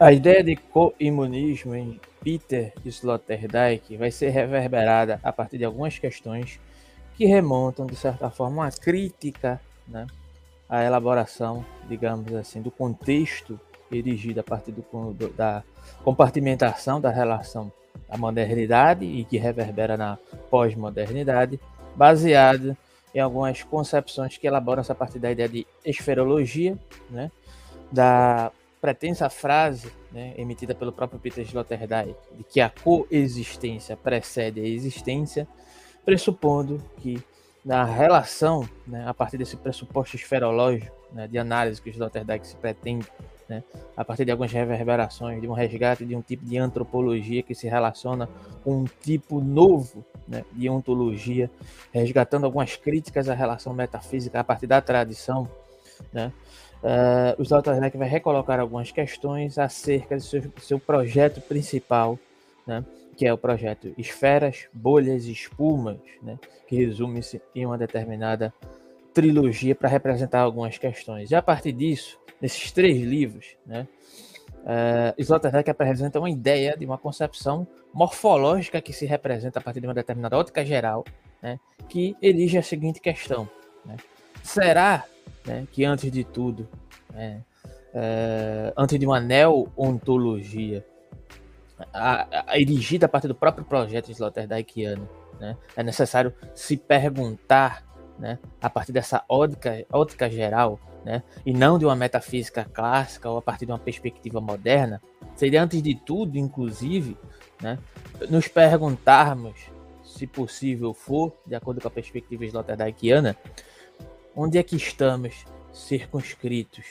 A ideia de co-imunismo em Peter Sloterdijk vai ser reverberada a partir de algumas questões que remontam, de certa forma, uma crítica né, à elaboração, digamos assim, do contexto erigido a partir do, do, da compartimentação da relação da modernidade e que reverbera na pós-modernidade, baseado em algumas concepções que elaboram-se a partir da ideia de esferologia, né, da pretensa frase né, emitida pelo próprio Peter Sloterdijk de que a coexistência precede a existência, pressupondo que na relação, né, a partir desse pressuposto esferológico né, de análise que o Sloterdijk se pretende, né, a partir de algumas reverberações, de um resgate de um tipo de antropologia que se relaciona com um tipo novo né, de ontologia, resgatando algumas críticas à relação metafísica a partir da tradição, né, Uh, o Sloterdijk vai recolocar algumas questões acerca do seu, seu projeto principal, né, que é o projeto Esferas, Bolhas e Espumas, né, que resume-se em uma determinada trilogia para representar algumas questões. E a partir disso, nesses três livros, né, uh, Sloterdijk apresenta uma ideia de uma concepção morfológica que se representa a partir de uma determinada ótica geral, né, que elige a seguinte questão: né, será né, que antes de tudo, né, é, antes de uma neo-ontologia, a, a, erigida a partir do próprio projeto Sloterdijkiano, né, é necessário se perguntar, né, a partir dessa ótica, ótica geral, né, e não de uma metafísica clássica ou a partir de uma perspectiva moderna, seria antes de tudo, inclusive, né, nos perguntarmos, se possível for, de acordo com a perspectiva Sloterdijkiana, onde é que estamos circunscritos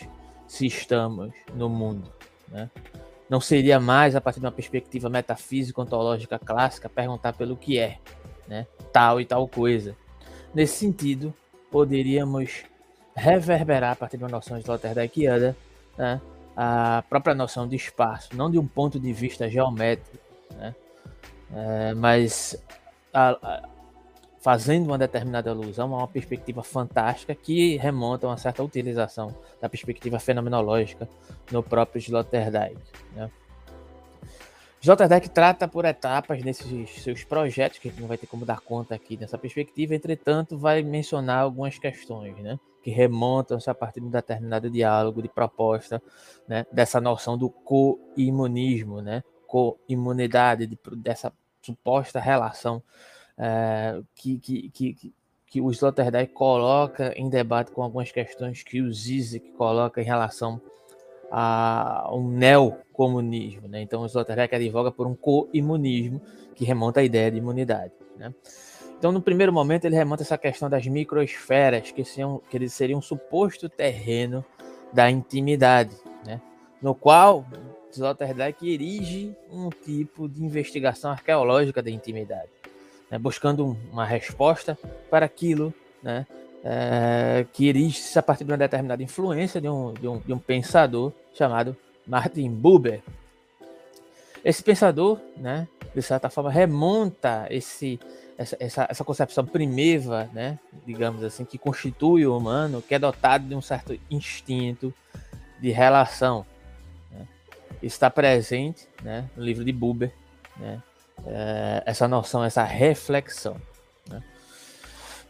se estamos no mundo? Né? Não seria mais, a partir de uma perspectiva metafísica ontológica clássica, perguntar pelo que é, né? tal e tal coisa. Nesse sentido, poderíamos reverberar a partir de uma noção sloterdijkiana né? a própria noção de espaço, não de um ponto de vista geométrico, né? É, mas a, a, fazendo uma determinada alusão a uma perspectiva fantástica que remonta a uma certa utilização da perspectiva fenomenológica no próprio Sloterdijk. Né? Sloterdijk trata por etapas nesses seus projetos, que a gente não vai ter como dar conta aqui dessa perspectiva, entretanto, vai mencionar algumas questões, né? que remontam-se a partir de um determinado diálogo de proposta né? dessa noção do co-imunismo, né? co-imunidade, de, dessa suposta relação é, que, que, que, que o Sloterdijk coloca em debate com algumas questões que o Zizek coloca em relação a um neocomunismo. Né? Então, o Sloterdijk advoga por um co-imunismo que remonta à ideia de imunidade. Né? Então, no primeiro momento, ele remonta essa questão das microesferas, que seriam, que seriam um suposto terreno da intimidade, né? no qual Sloterdijk erige um tipo de investigação arqueológica da intimidade né, buscando uma resposta para aquilo né, é, que erige-se a partir de uma determinada influência de um, de, um, de um pensador chamado Martin Buber. Esse pensador, né, de certa forma, remonta esse, essa, essa, essa concepção primitiva, né, digamos assim, que constitui o humano, que é dotado de um certo instinto de relação. Né. Está presente né, no livro de Buber, né, é, essa noção, essa reflexão. Né?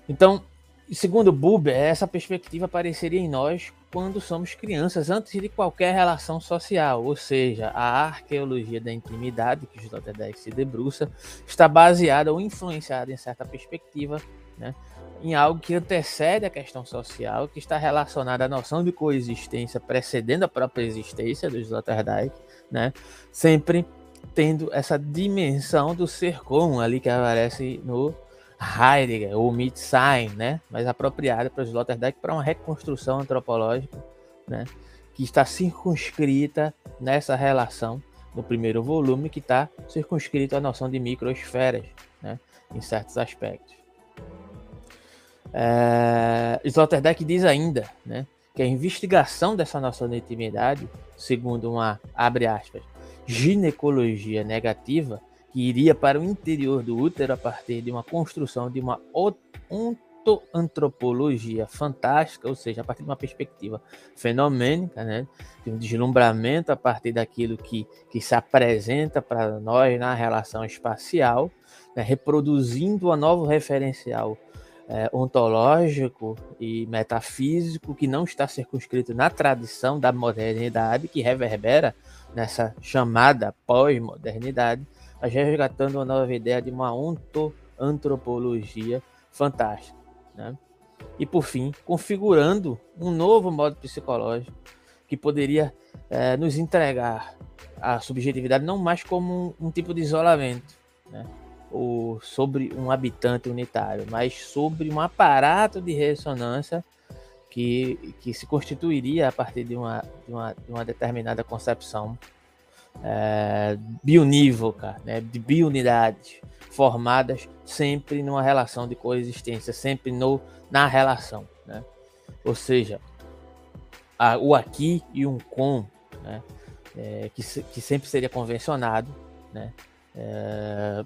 Então, segundo Buber, essa perspectiva apareceria em nós quando somos crianças, antes de qualquer relação social, ou seja, a arqueologia da intimidade, que Sloterdijk se debruça, está baseada ou influenciada em certa perspectiva, né, em algo que antecede a questão social, que está relacionada à noção de coexistência precedendo a própria existência do Sloterdijk, né, sempre tendo essa dimensão do ser comum ali que aparece no Heidegger, ou Mitsein, né? mais apropriada para os Sloterdijk para uma reconstrução antropológica né? que está circunscrita nessa relação no primeiro volume, que está circunscrito à noção de microesferas né? em certos aspectos. É... Sloterdijk diz ainda né? que a investigação dessa noção de intimidade, segundo uma, abre aspas, ginecologia negativa, que iria para o interior do útero a partir de uma construção de uma ontoantropologia fantástica, ou seja, a partir de uma perspectiva fenomênica, né, de um deslumbramento a partir daquilo que, que se apresenta para nós na relação espacial, né, reproduzindo uma novo referencial é, ontológico e metafísico que não está circunscrito na tradição da modernidade, que reverbera nessa chamada pós-modernidade, mas resgatando uma nova ideia de uma ontoantropologia fantástica. Né? E, por fim, configurando um novo modo psicológico que poderia é, nos entregar a subjetividade não mais como um, um tipo de isolamento, né? Ou sobre um habitante unitário, mas sobre um aparato de ressonância que, que se constituiria a partir de uma, de uma, de uma determinada concepção é, bionívoca, né, de biounidades formadas sempre numa relação de coexistência, sempre no, na relação. Né? Ou seja, a, o aqui e um com, né, é, que, que sempre seria convencionado, né, é,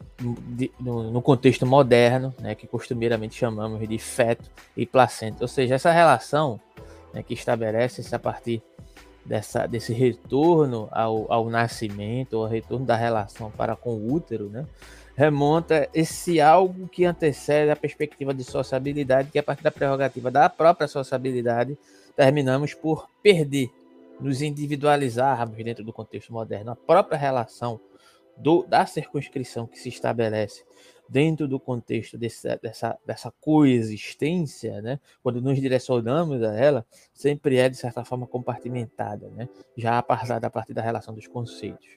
de, no, no, contexto moderno, né, que costumeiramente chamamos de feto e placenta. Ou seja, essa relação né, que estabelece-se a partir dessa, desse retorno ao, ao nascimento, ao retorno da relação para com o útero, né, remonta esse algo que antecede a perspectiva de sociabilidade, que a partir da prerrogativa da própria sociabilidade, terminamos por perder, nos individualizarmos dentro do contexto moderno, a própria relação do, da circunscrição que se estabelece dentro do contexto desse, dessa, dessa coexistência, né, quando nos direcionamos a ela, sempre é, de certa forma, compartimentada, né, já apartada a partir da relação dos conceitos.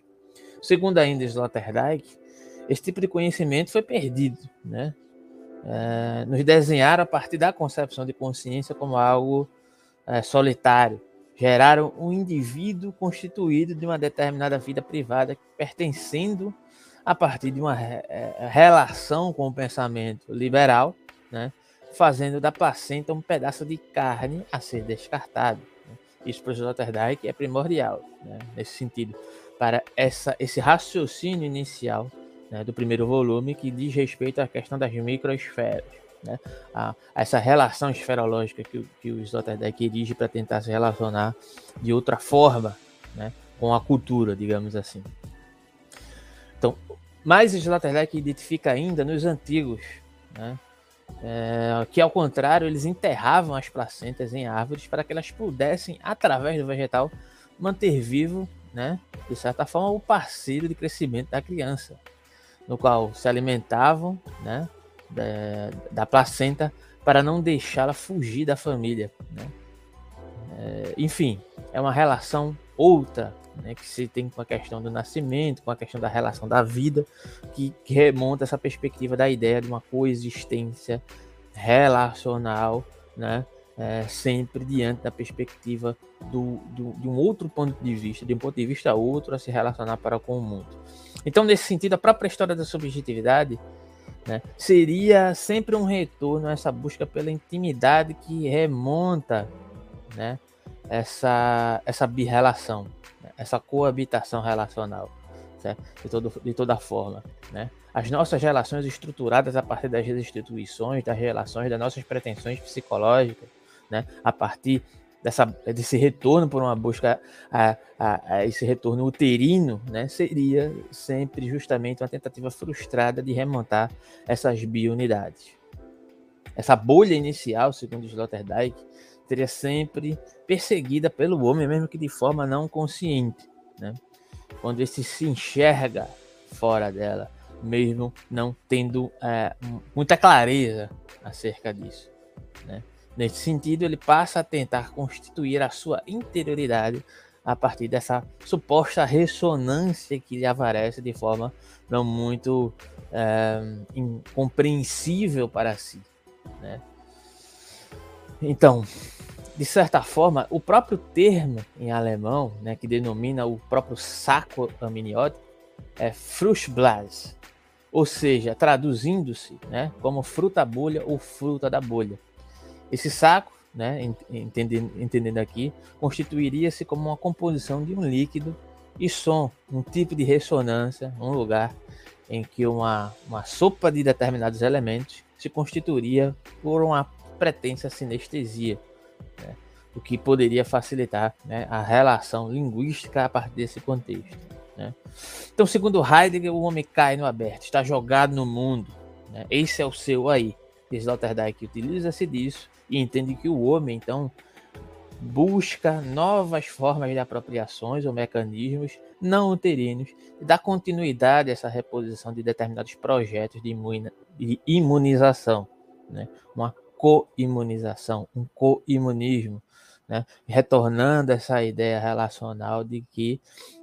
Segundo ainda Sloterdijk, esse tipo de conhecimento foi perdido. Né, é, nos desenharam a partir da concepção de consciência como algo é, solitário, geraram um indivíduo constituído de uma determinada vida privada, pertencendo a partir de uma é, relação com o pensamento liberal, né, fazendo da placenta um pedaço de carne a ser descartado. Né. Isso para o Sloterdijk é primordial, né, nesse sentido, para essa, esse raciocínio inicial né, do primeiro volume que diz respeito à questão das microesferas né? A, a essa relação esferológica que, que o Sloterdijk dirige para tentar se relacionar de outra forma né? com a cultura, digamos assim. Então, mais Sloterdijk identifica ainda nos antigos, né? É, que ao contrário, eles enterravam as placentas em árvores para que elas pudessem, através do vegetal, manter vivo, né, de certa forma, o parceiro de crescimento da criança, no qual se alimentavam, né, da, da placenta para não deixá-la fugir da família. Né? É, enfim, é uma relação outra né, que se tem com a questão do nascimento, com a questão da relação da vida, que, que remonta essa perspectiva da ideia de uma coexistência relacional, né, é, sempre diante da perspectiva do, do, de um outro ponto de vista, de um ponto de vista outro a se relacionar para com o mundo. Então, nesse sentido, a própria história da subjetividade né? Seria sempre um retorno a essa busca pela intimidade que remonta né? essa, essa birrelação, né? essa coabitação relacional, certo? De, todo, de toda forma. Né? As nossas relações estruturadas a partir das instituições, das relações, das nossas pretensões psicológicas, né? a partir dessa, desse retorno por uma busca a, a, a, esse retorno uterino, né, seria sempre justamente uma tentativa frustrada de remontar essas biounidades. Essa bolha inicial, segundo Sloterdijk, seria sempre perseguida pelo homem, mesmo que de forma não consciente, né? quando esse se enxerga fora dela, mesmo não tendo é, muita clareza acerca disso. Né? Nesse sentido, ele passa a tentar constituir a sua interioridade a partir dessa suposta ressonância que lhe aparece de forma não muito é, incompreensível para si. Né? Então, de certa forma, o próprio termo em alemão, né, que denomina o próprio saco amniótico, é Fruchtblas, ou seja, traduzindo-se né, como fruta bolha ou fruta da bolha. Esse saco, né, entendendo, entendendo aqui, constituiria-se como uma composição de um líquido e som, um tipo de ressonância, um lugar em que uma, uma sopa de determinados elementos se constituiria por uma pretensa sinestesia, né? o que poderia facilitar né, a relação linguística a partir desse contexto. Né? Então, segundo Heidegger, o homem cai no aberto, está jogado no mundo. Né? Esse é o seu aí. Sloterdijk utiliza-se disso e entende que o homem, então, busca novas formas de apropriações ou mecanismos não uterinos e dá continuidade a essa reposição de determinados projetos de, imunização, né? uma co-imunização, um co-imunismo, né? retornando essa ideia relacional de que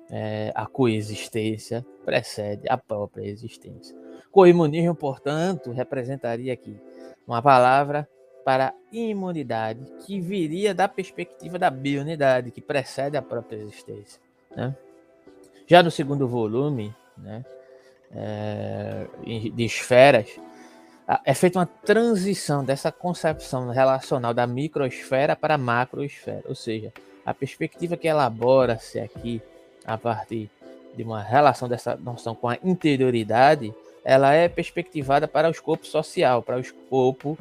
é, a coexistência precede a própria existência. Co-imunismo, portanto, representaria aqui uma palavra para imunidade que viria da perspectiva da bionidade, que precede a própria existência. Né? Já no segundo volume né, é, de esferas, é feita uma transição dessa concepção relacional da microesfera para a macroesfera, ou seja, a perspectiva que elabora-se aqui a partir de uma relação dessa noção com a interioridade, ela é perspectivada para o escopo social, para o escopo,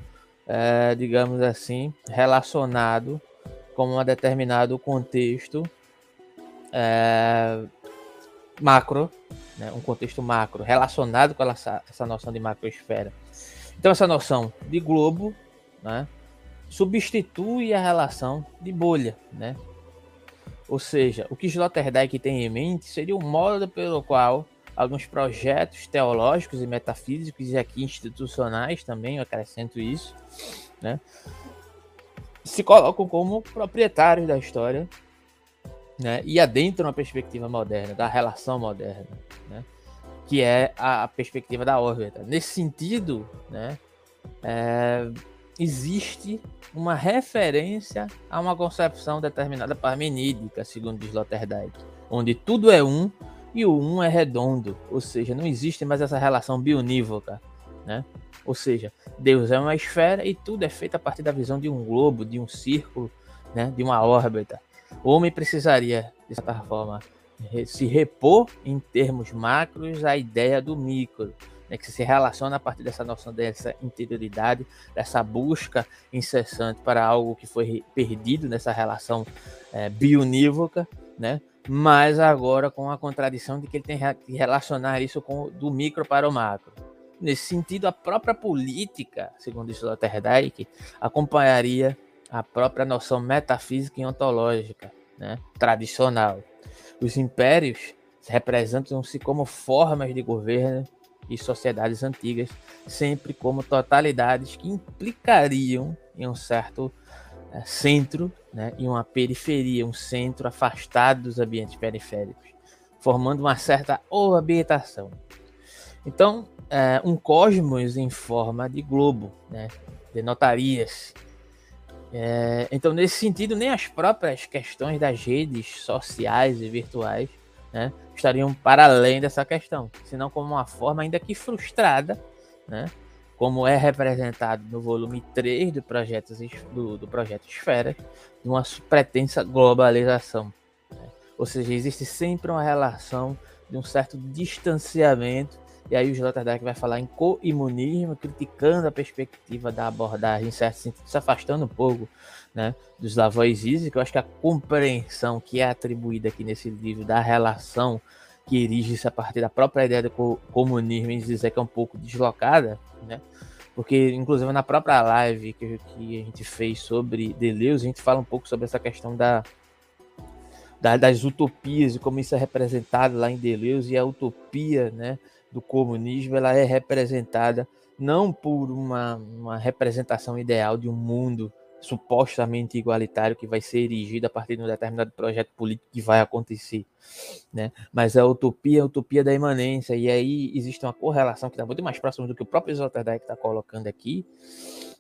é, digamos assim, relacionado com um determinado contexto é, macro, né, um contexto macro relacionado com essa, essa noção de macroesfera. Então essa noção de globo, né, substitui a relação de bolha, né? Ou seja, o que Sloterdijk tem em mente seria o modo pelo qual alguns projetos teológicos e metafísicos e aqui institucionais também, eu acrescento isso, né? Se colocam como proprietários da história né, e adentram a perspectiva moderna, da relação moderna, né, que é a, perspectiva da órbita. Nesse sentido, né, é, existe uma referência a uma concepção determinada parmenídica, segundo Sloterdijk, onde tudo é um e o um é redondo, ou seja, não existe mais essa relação bionívoca, né? Ou seja, Deus é uma esfera e tudo é feito a partir da visão de um globo, de um círculo, né? de uma órbita. O homem precisaria, de certa forma, se repor em termos macros à ideia do micro, né, que se relaciona a partir dessa noção dessa interioridade, dessa busca incessante para algo que foi perdido nessa relação é, bionívoca, né? Mas agora com a contradição de que ele tem que relacionar isso com do micro para o macro. Nesse sentido, a própria política, segundo Sloterdijk, acompanharia a própria noção metafísica e ontológica né, tradicional. Os impérios representam-se como formas de governo e sociedades antigas, sempre como totalidades que implicariam em um certo centro né, e uma periferia, um centro afastado dos ambientes periféricos, formando uma certa orbitação. Então, é, um cosmos em forma de globo, né, denotaria-se é, então, nesse sentido, nem as próprias questões das redes sociais e virtuais né, estariam para além dessa questão, senão como uma forma, ainda que frustrada, né, como é representado no volume 3 do projeto, do, do projeto Esfera, de uma pretensa globalização. Né? Ou seja, existe sempre uma relação de um certo distanciamento e aí o Sloterdijk vai falar em co-imunismo, criticando a perspectiva da abordagem, em certo sentido, se afastando um pouco né, dos Lavoisier, que eu acho que a compreensão que é atribuída aqui nesse livro da relação que erige-se a partir da própria ideia do comunismo, em dizer que é um pouco deslocada, né? Porque, inclusive, na própria live que, que a gente fez sobre Deleuze, a gente fala um pouco sobre essa questão da, da, das utopias e como isso é representado lá em Deleuze e a utopia, né? do comunismo ela é representada não por uma, uma representação ideal de um mundo supostamente igualitário que vai ser erigido a partir de um determinado projeto político que vai acontecer, né? Mas a utopia, a utopia da imanência e aí existe uma correlação que está muito mais próxima do que o próprio Sloterdijk está colocando aqui,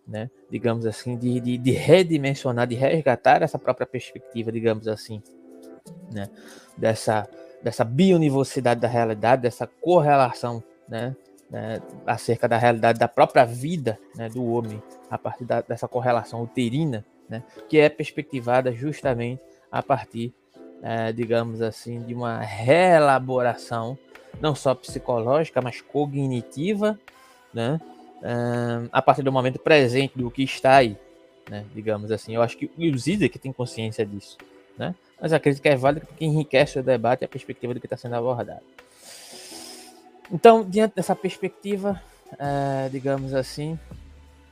né? Digamos assim, de, de, de redimensionar, de resgatar essa própria perspectiva, digamos assim, né? Dessa dessa bionivocidade da realidade, dessa correlação, né, né, acerca da realidade da própria vida né, do homem, a partir da, dessa correlação uterina, né, que é perspectivada justamente a partir, é, digamos assim, de uma reelaboração, não só psicológica, mas cognitiva, né, um, a partir do momento presente do que está aí, né? digamos assim. Eu acho que o Zizek tem consciência disso, né? mas a crítica é válida porque enriquece o debate e a perspectiva do que está sendo abordado. Então, diante dessa perspectiva, uh, digamos assim,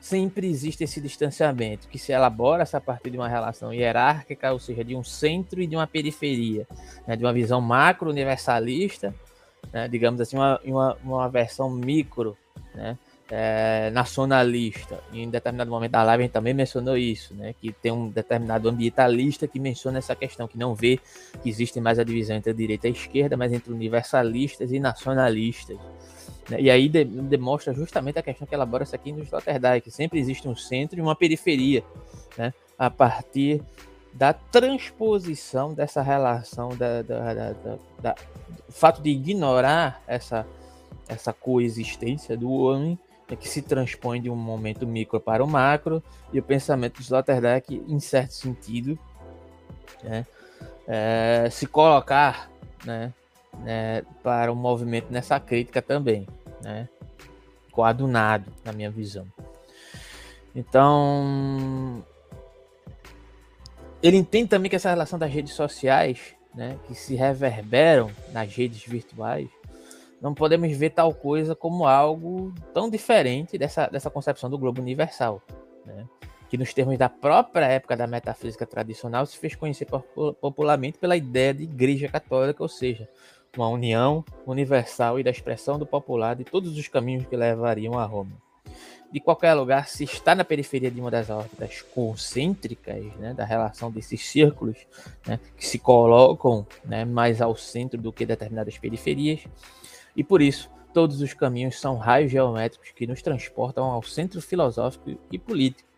sempre existe esse distanciamento que se elabora a partir de uma relação hierárquica, ou seja, de um centro e de uma periferia, né? de uma visão macro universalista, né? digamos assim, uma, uma, uma versão micro, né? É, nacionalista. Em determinado momento da live a gente também mencionou isso, né? Que tem um determinado ambientalista que menciona essa questão, que não vê que existe mais a divisão entre a direita e a esquerda, mas entre universalistas e nacionalistas. Né? E aí de, demonstra justamente a questão que elabora isso aqui no Sloterdijk, que sempre existe um centro e uma periferia, né? A partir da transposição dessa relação, da, da, da, da, do fato de ignorar essa, essa coexistência do homem é que se transpõe de um momento micro para o macro, e o pensamento de Sloterdijk, em certo sentido, né, é, se colocar né, né, para o movimento nessa crítica também, né, coadunado, na minha visão. Então, ele entende também que essa relação das redes sociais, né, que se reverberam nas redes virtuais, não podemos ver tal coisa como algo tão diferente dessa, dessa concepção do globo universal, né? que nos termos da própria época da metafísica tradicional se fez conhecer popularmente pela ideia de igreja católica, ou seja, uma união universal e da expressão do popular de todos os caminhos que levariam a Roma. De qualquer lugar, se está na periferia de uma das órbitas concêntricas, né, da relação desses círculos, né, que se colocam né, mais ao centro do que determinadas periferias, e por isso, todos os caminhos são raios geométricos que nos transportam ao centro filosófico e político.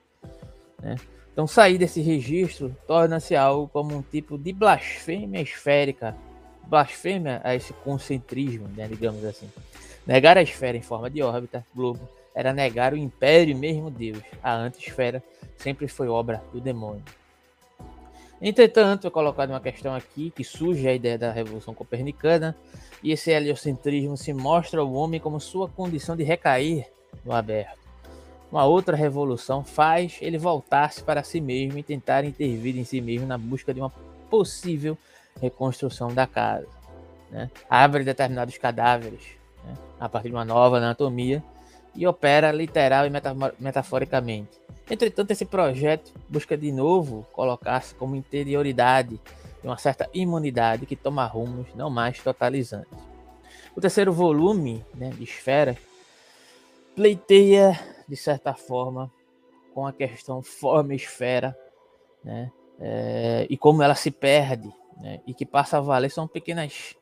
Né? Então, sair desse registro torna-se algo como um tipo de blasfêmia esférica, blasfêmia a esse concentrismo, né, digamos assim. Negar a esfera em forma de órbita, globo, era negar o império mesmo Deus. A anti-esfera sempre foi obra do demônio. Entretanto, é colocado uma questão aqui que surge a ideia da Revolução Copernicana, e esse heliocentrismo se mostra ao homem como sua condição de recair no aberto. Uma outra revolução faz ele voltar-se para si mesmo e tentar intervir em si mesmo na busca de uma possível reconstrução da casa. Né? Abre determinados cadáveres né? a partir de uma nova anatomia e opera literal e metaforicamente. Entretanto, esse projeto busca de novo colocar-se como interioridade e uma certa imunidade que toma rumos não mais totalizantes. O terceiro volume né, de Esfera pleiteia, de certa forma, com a questão forma-esfera né, é, e como ela se perde né, e que passa a valer são pequenas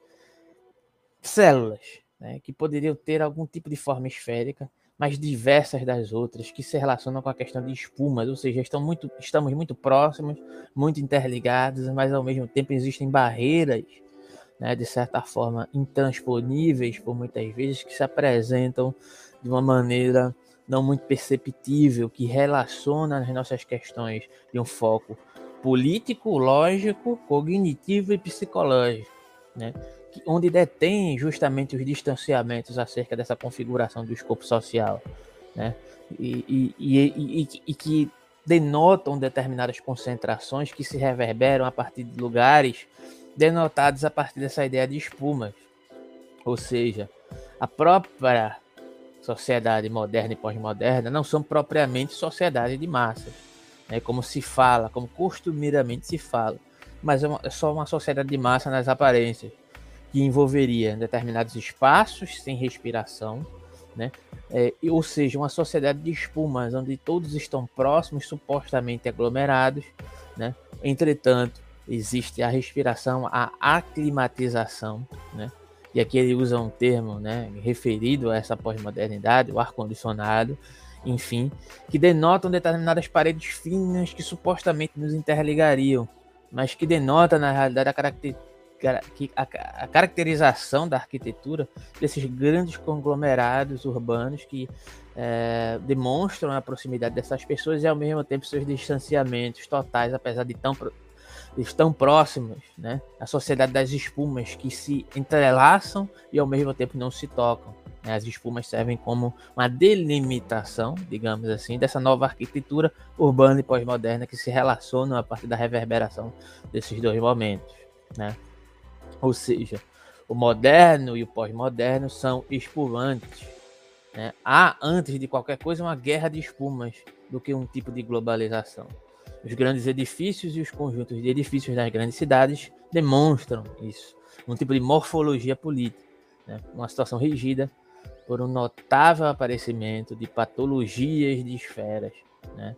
células né, que poderiam ter algum tipo de forma esférica mais diversas das outras, que se relacionam com a questão de espumas, ou seja, estão muito, estamos muito próximos, muito interligados, mas ao mesmo tempo existem barreiras, né, de certa forma, intransponíveis por muitas vezes, que se apresentam de uma maneira não muito perceptível, que relaciona as nossas questões de um foco político, lógico, cognitivo e psicológico, né? Onde detém justamente os distanciamentos acerca dessa configuração do escopo social, né? E, e, e, e, que denotam determinadas concentrações que se reverberam a partir de lugares denotados a partir dessa ideia de espumas. Ou seja, a própria sociedade moderna e pós-moderna não são propriamente sociedade de massas, né? como se fala, como costumeiramente se fala, mas é, uma, é só uma sociedade de massa nas aparências que envolveria determinados espaços sem respiração, né? É, ou seja, uma sociedade de espumas, onde todos estão próximos, supostamente aglomerados, né? Entretanto, existe a respiração, a aclimatização, né? E aqui ele usa um termo, né, referido a essa pós-modernidade, o ar-condicionado, enfim, que denotam determinadas paredes finas que supostamente nos interligariam, mas que denota na realidade a característica que a, a, caracterização da arquitetura desses grandes conglomerados urbanos que é, demonstram a proximidade dessas pessoas e ao mesmo tempo seus distanciamentos totais, apesar de tão, de tão próximos, né? A sociedade das espumas que se entrelaçam e ao mesmo tempo não se tocam. Né? As espumas servem como uma delimitação, digamos assim, dessa nova arquitetura urbana e pós-moderna que se relaciona a partir da reverberação desses dois momentos. Né? Ou seja, o moderno e o pós-moderno são espumantes. Né? Há, antes de qualquer coisa, uma guerra de espumas do que um tipo de globalização. Os grandes edifícios e os conjuntos de edifícios das grandes cidades demonstram isso. Um tipo de morfologia política. Né? Uma situação regida por um notável aparecimento de patologias de esferas. Né?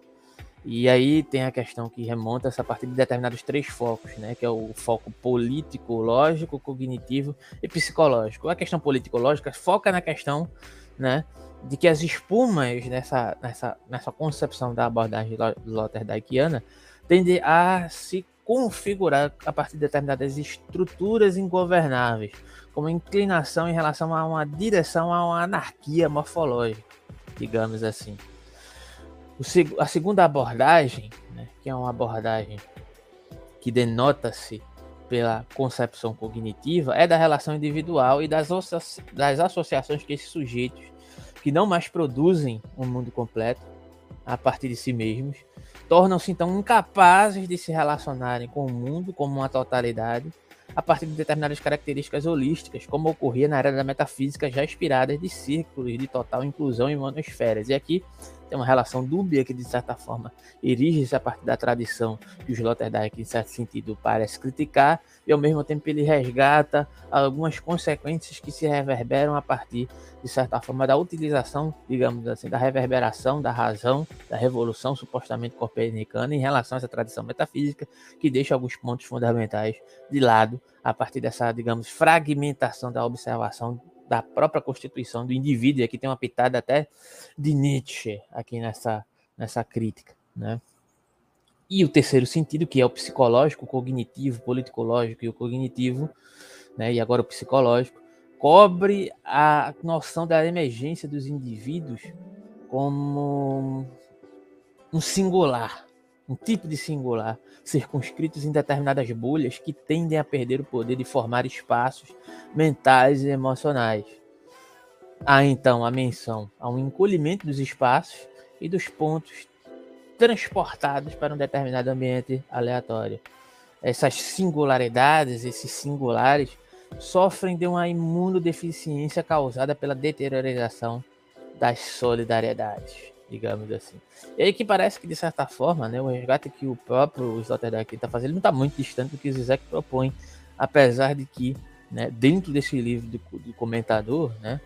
E aí tem a questão que remonta essa partir de determinados três focos, né? Que é o foco político, lógico, cognitivo e psicológico. A questão político-lógica foca na questão, né? De que as espumas nessa, nessa, nessa concepção da abordagem Sloterdijkiana tendem a se configurar a partir de determinadas estruturas ingovernáveis, como inclinação em relação a uma direção a uma anarquia morfológica, digamos assim a segunda abordagem, né, que é uma abordagem que denota-se pela concepção cognitiva, é da relação individual e das, das associações que esses sujeitos, que não mais produzem um mundo completo a partir de si mesmos, tornam-se então incapazes de se relacionarem com o mundo como uma totalidade a partir de determinadas características holísticas, como ocorria na era da metafísica já inspiradas de círculos de total inclusão em monosferas. E aqui tem uma relação dúbia que, de certa forma, erige-se a partir da tradição que o Sloterdijk, em certo sentido, parece criticar, e ao mesmo tempo ele resgata algumas consequências que se reverberam a partir, de certa forma, da utilização, digamos assim, da reverberação da razão, da revolução supostamente copernicana em relação a essa tradição metafísica, que deixa alguns pontos fundamentais de lado a partir dessa, digamos, fragmentação da observação da própria constituição do indivíduo, e aqui tem uma pitada até de Nietzsche aqui nessa, nessa crítica, né? E o terceiro sentido, que é o psicológico, o cognitivo, o politicológico e o cognitivo, né? E agora o psicológico, cobre a noção da emergência dos indivíduos como um singular, um tipo de singular, circunscritos em determinadas bolhas que tendem a perder o poder de formar espaços mentais e emocionais. Há então a menção a um encolhimento dos espaços e dos pontos transportados para um determinado ambiente aleatório. Essas singularidades, esses singulares, sofrem de uma imunodeficiência causada pela deteriorização das solidariedades digamos assim. E aí que parece que, de certa forma, né, o resgate que o próprio Sloterdijk está fazendo não está muito distante do que o Zizek propõe, apesar de que, né, dentro desse livro do, do, comentador, né,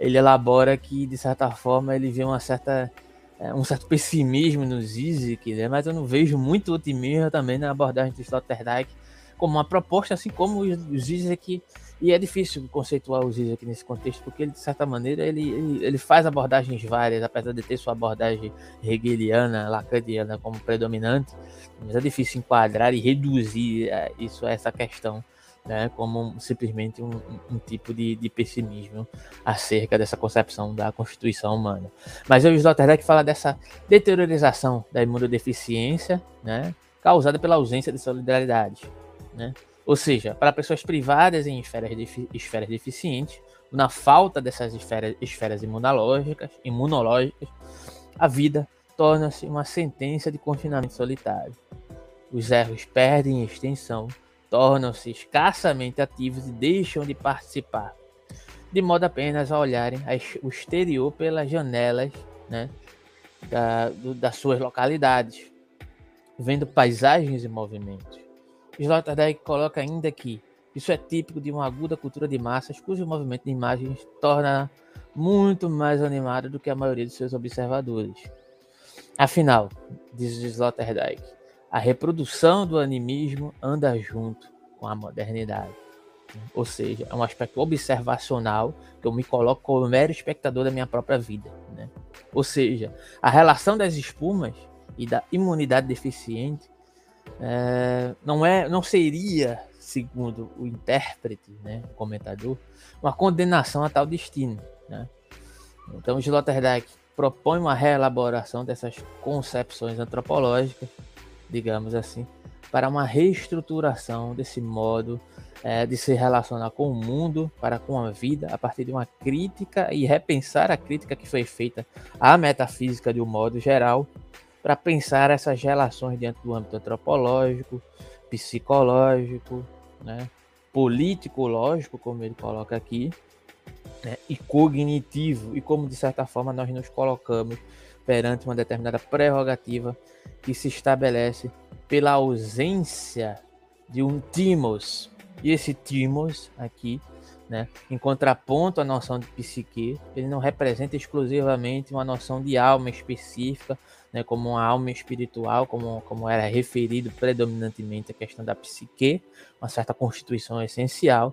ele elabora que, de certa forma, ele vê uma certa, é, um certo pessimismo no Zizek, né, mas eu não vejo muito otimismo também na abordagem do Sloterdijk como uma proposta, assim como o Zizek e é difícil conceituar o Ziz aqui nesse contexto, porque ele, de certa maneira, ele, ele, ele, faz abordagens várias, apesar de ter sua abordagem hegeliana, lacaniana como predominante, mas é difícil enquadrar e reduzir é, isso a essa questão, né, como simplesmente um, um tipo de, de, pessimismo acerca dessa concepção da constituição humana. Mas o Sloterdijk fala dessa deteriorização da imunodeficiência, né, causada pela ausência de solidariedade, né, ou seja, para pessoas privadas em esferas, esferas deficientes, na falta dessas esferas, esferas imunológicas, imunológicas, a vida torna-se uma sentença de confinamento solitário. Os erros perdem extensão, tornam-se escassamente ativos e deixam de participar, de modo apenas a olharem o exterior pelas janelas né, da, do, das suas localidades, vendo paisagens e movimentos. Sloterdijk coloca ainda que isso é típico de uma aguda cultura de massas, cujo movimento de imagens torna muito mais animado do que a maioria de seus observadores. Afinal, diz Sloterdijk, a reprodução do animismo anda junto com a modernidade. Ou seja, é um aspecto observacional que eu me coloco como mero espectador da minha própria vida. Né? Ou seja, a relação das espumas e da imunidade deficiente é, não é, não seria, segundo o intérprete, né, o comentador, uma condenação a tal destino. Né? Então, Sloterdijk propõe uma reelaboração dessas concepções antropológicas, digamos assim, para uma reestruturação desse modo é, de se relacionar com o mundo, para com a vida, a partir de uma crítica e repensar a crítica que foi feita à metafísica de um modo geral, para pensar essas relações dentro do âmbito antropológico, psicológico, né, político, lógico, como ele coloca aqui, né, e cognitivo, e como de certa forma nós nos colocamos perante uma determinada prerrogativa que se estabelece pela ausência de um timos. E esse timos aqui, né, em contraponto à noção de psique, ele não representa exclusivamente uma noção de alma específica, né, como uma alma espiritual, como, como era referido predominantemente a questão da psique, uma certa constituição essencial,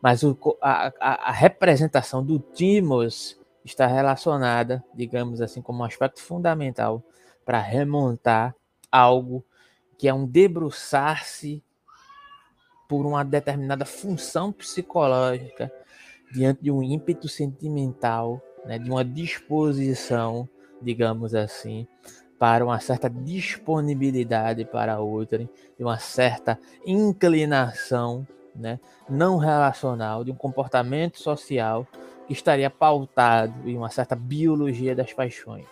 mas o, a, a, a representação do timos está relacionada, digamos assim, como um aspecto fundamental para remontar algo que é um debruçar-se por uma determinada função psicológica diante de um ímpeto sentimental, né, de uma disposição, digamos assim, para uma certa disponibilidade para outra, de uma certa inclinação né, não relacional, de um comportamento social que estaria pautado em uma certa biologia das paixões.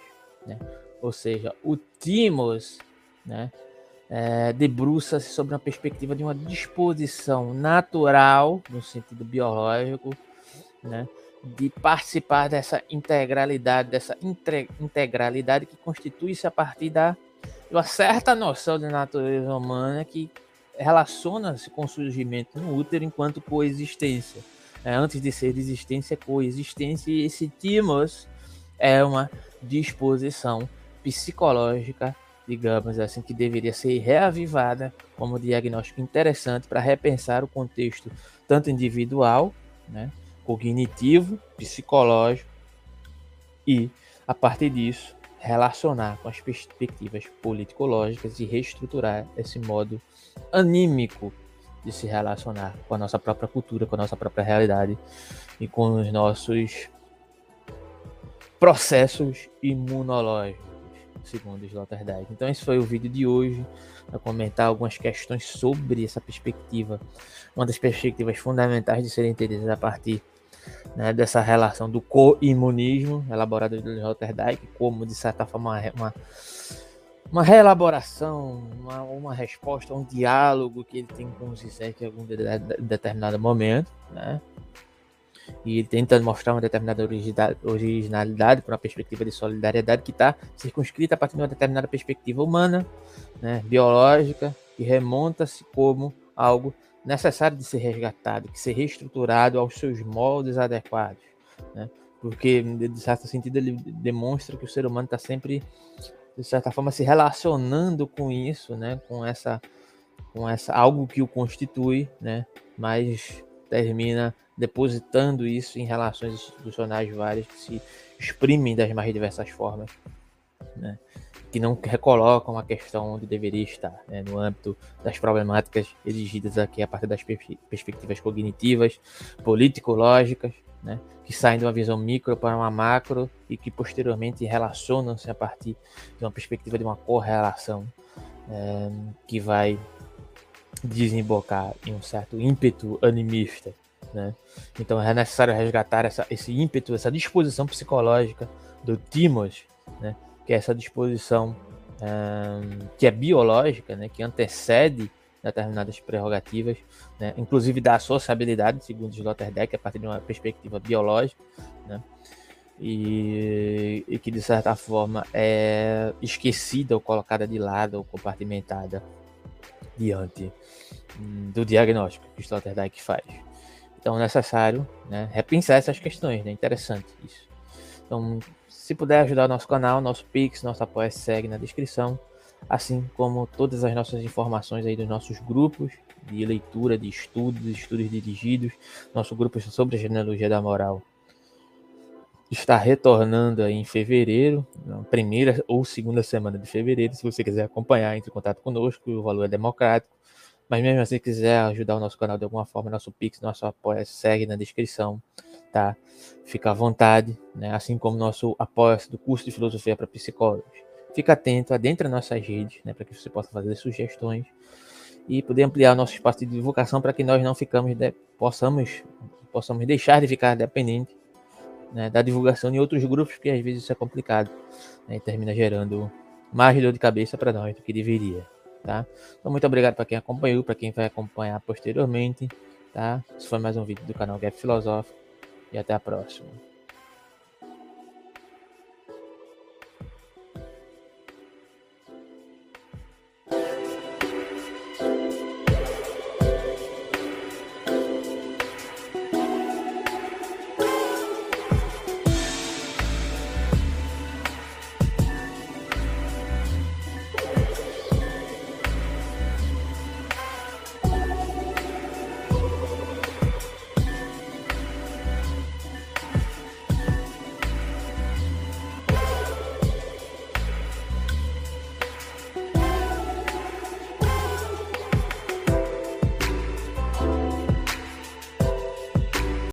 Né? Ou seja, o Timos né, é, debruça-se sobre uma perspectiva de uma disposição natural, no sentido biológico, né, de participar dessa integralidade, dessa integralidade que constitui-se a partir da, de uma certa noção de natureza humana que relaciona-se com o surgimento no útero enquanto coexistência. É, antes de ser existência, coexistência, e esse timos é uma disposição psicológica, digamos assim, que deveria ser reavivada como diagnóstico interessante para repensar o contexto tanto individual, né, cognitivo, psicológico e, a partir disso, relacionar com as perspectivas politicológicas e reestruturar esse modo anímico de se relacionar com a nossa própria cultura, com a nossa própria realidade e com os nossos processos imunológicos, segundo Sloterdijk. Então esse foi o vídeo de hoje, para comentar algumas questões sobre essa perspectiva, uma das perspectivas fundamentais de serem entendidas a partir né, dessa relação do co-imunismo, elaborado pelo Sloterdijk, como de certa forma uma, uma reelaboração, uma, uma resposta, um diálogo que ele tem com o Zizek em algum de, de, determinado momento, né? E ele tenta mostrar uma determinada originalidade para uma perspectiva de solidariedade que está circunscrita a partir de uma determinada perspectiva humana, né, biológica, e remonta-se como algo necessário de ser resgatado, de ser reestruturado aos seus moldes adequados, né? Porque, de certo sentido, ele demonstra que o ser humano está sempre de certa forma se relacionando com isso, né, com essa com essa algo que o constitui, né, mas termina depositando isso em relações institucionais várias que se exprimem das mais diversas formas, né, que não recolocam a questão onde deveria estar, né, no âmbito das problemáticas exigidas aqui a partir das perspectivas cognitivas, político-lógicas, né, que saem de uma visão micro para uma macro e que posteriormente relacionam-se a partir de uma perspectiva de uma correlação é, que vai desembocar em um certo ímpeto animista. Né? Então é necessário resgatar essa, esse ímpeto, essa disposição psicológica do Timos, né? que é essa disposição é, que é biológica, né? que antecede determinadas prerrogativas, né? inclusive da sociabilidade, segundo Sloterdijk, a partir de uma perspectiva biológica, né? e, e, que de certa forma é esquecida ou colocada de lado ou compartimentada diante hum, do diagnóstico que Sloterdijk faz. Então necessário né, repensar essas questões, né? interessante isso. Então, se puder ajudar o nosso canal, nosso Pix, nosso apoio segue na descrição assim como todas as nossas informações aí dos nossos grupos de leitura, de estudos, estudos dirigidos, nosso grupo sobre a genealogia da moral está retornando em fevereiro, primeira ou segunda semana de fevereiro. Se você quiser acompanhar, entre em contato conosco, o valor é democrático. Mas mesmo assim, quiser ajudar o nosso canal de alguma forma, nosso Pix, nosso apoio segue na descrição, tá? Fica à vontade, né? Assim como nosso apoio do curso de filosofia para psicólogos. Fica atento, adentra nossas redes, né, para que você possa fazer sugestões. e poder ampliar nosso espaço de divulgação para que nós não ficamos de, possamos possamos deixar de ficar dependente né, da divulgação em outros grupos, porque às vezes isso é complicado né, e termina gerando mais dor de cabeça para nós do que deveria. Tá? Então, muito obrigado para quem acompanhou, para quem vai acompanhar posteriormente. Tá? Esse foi mais um vídeo do canal Gap Filosófico e até a próxima.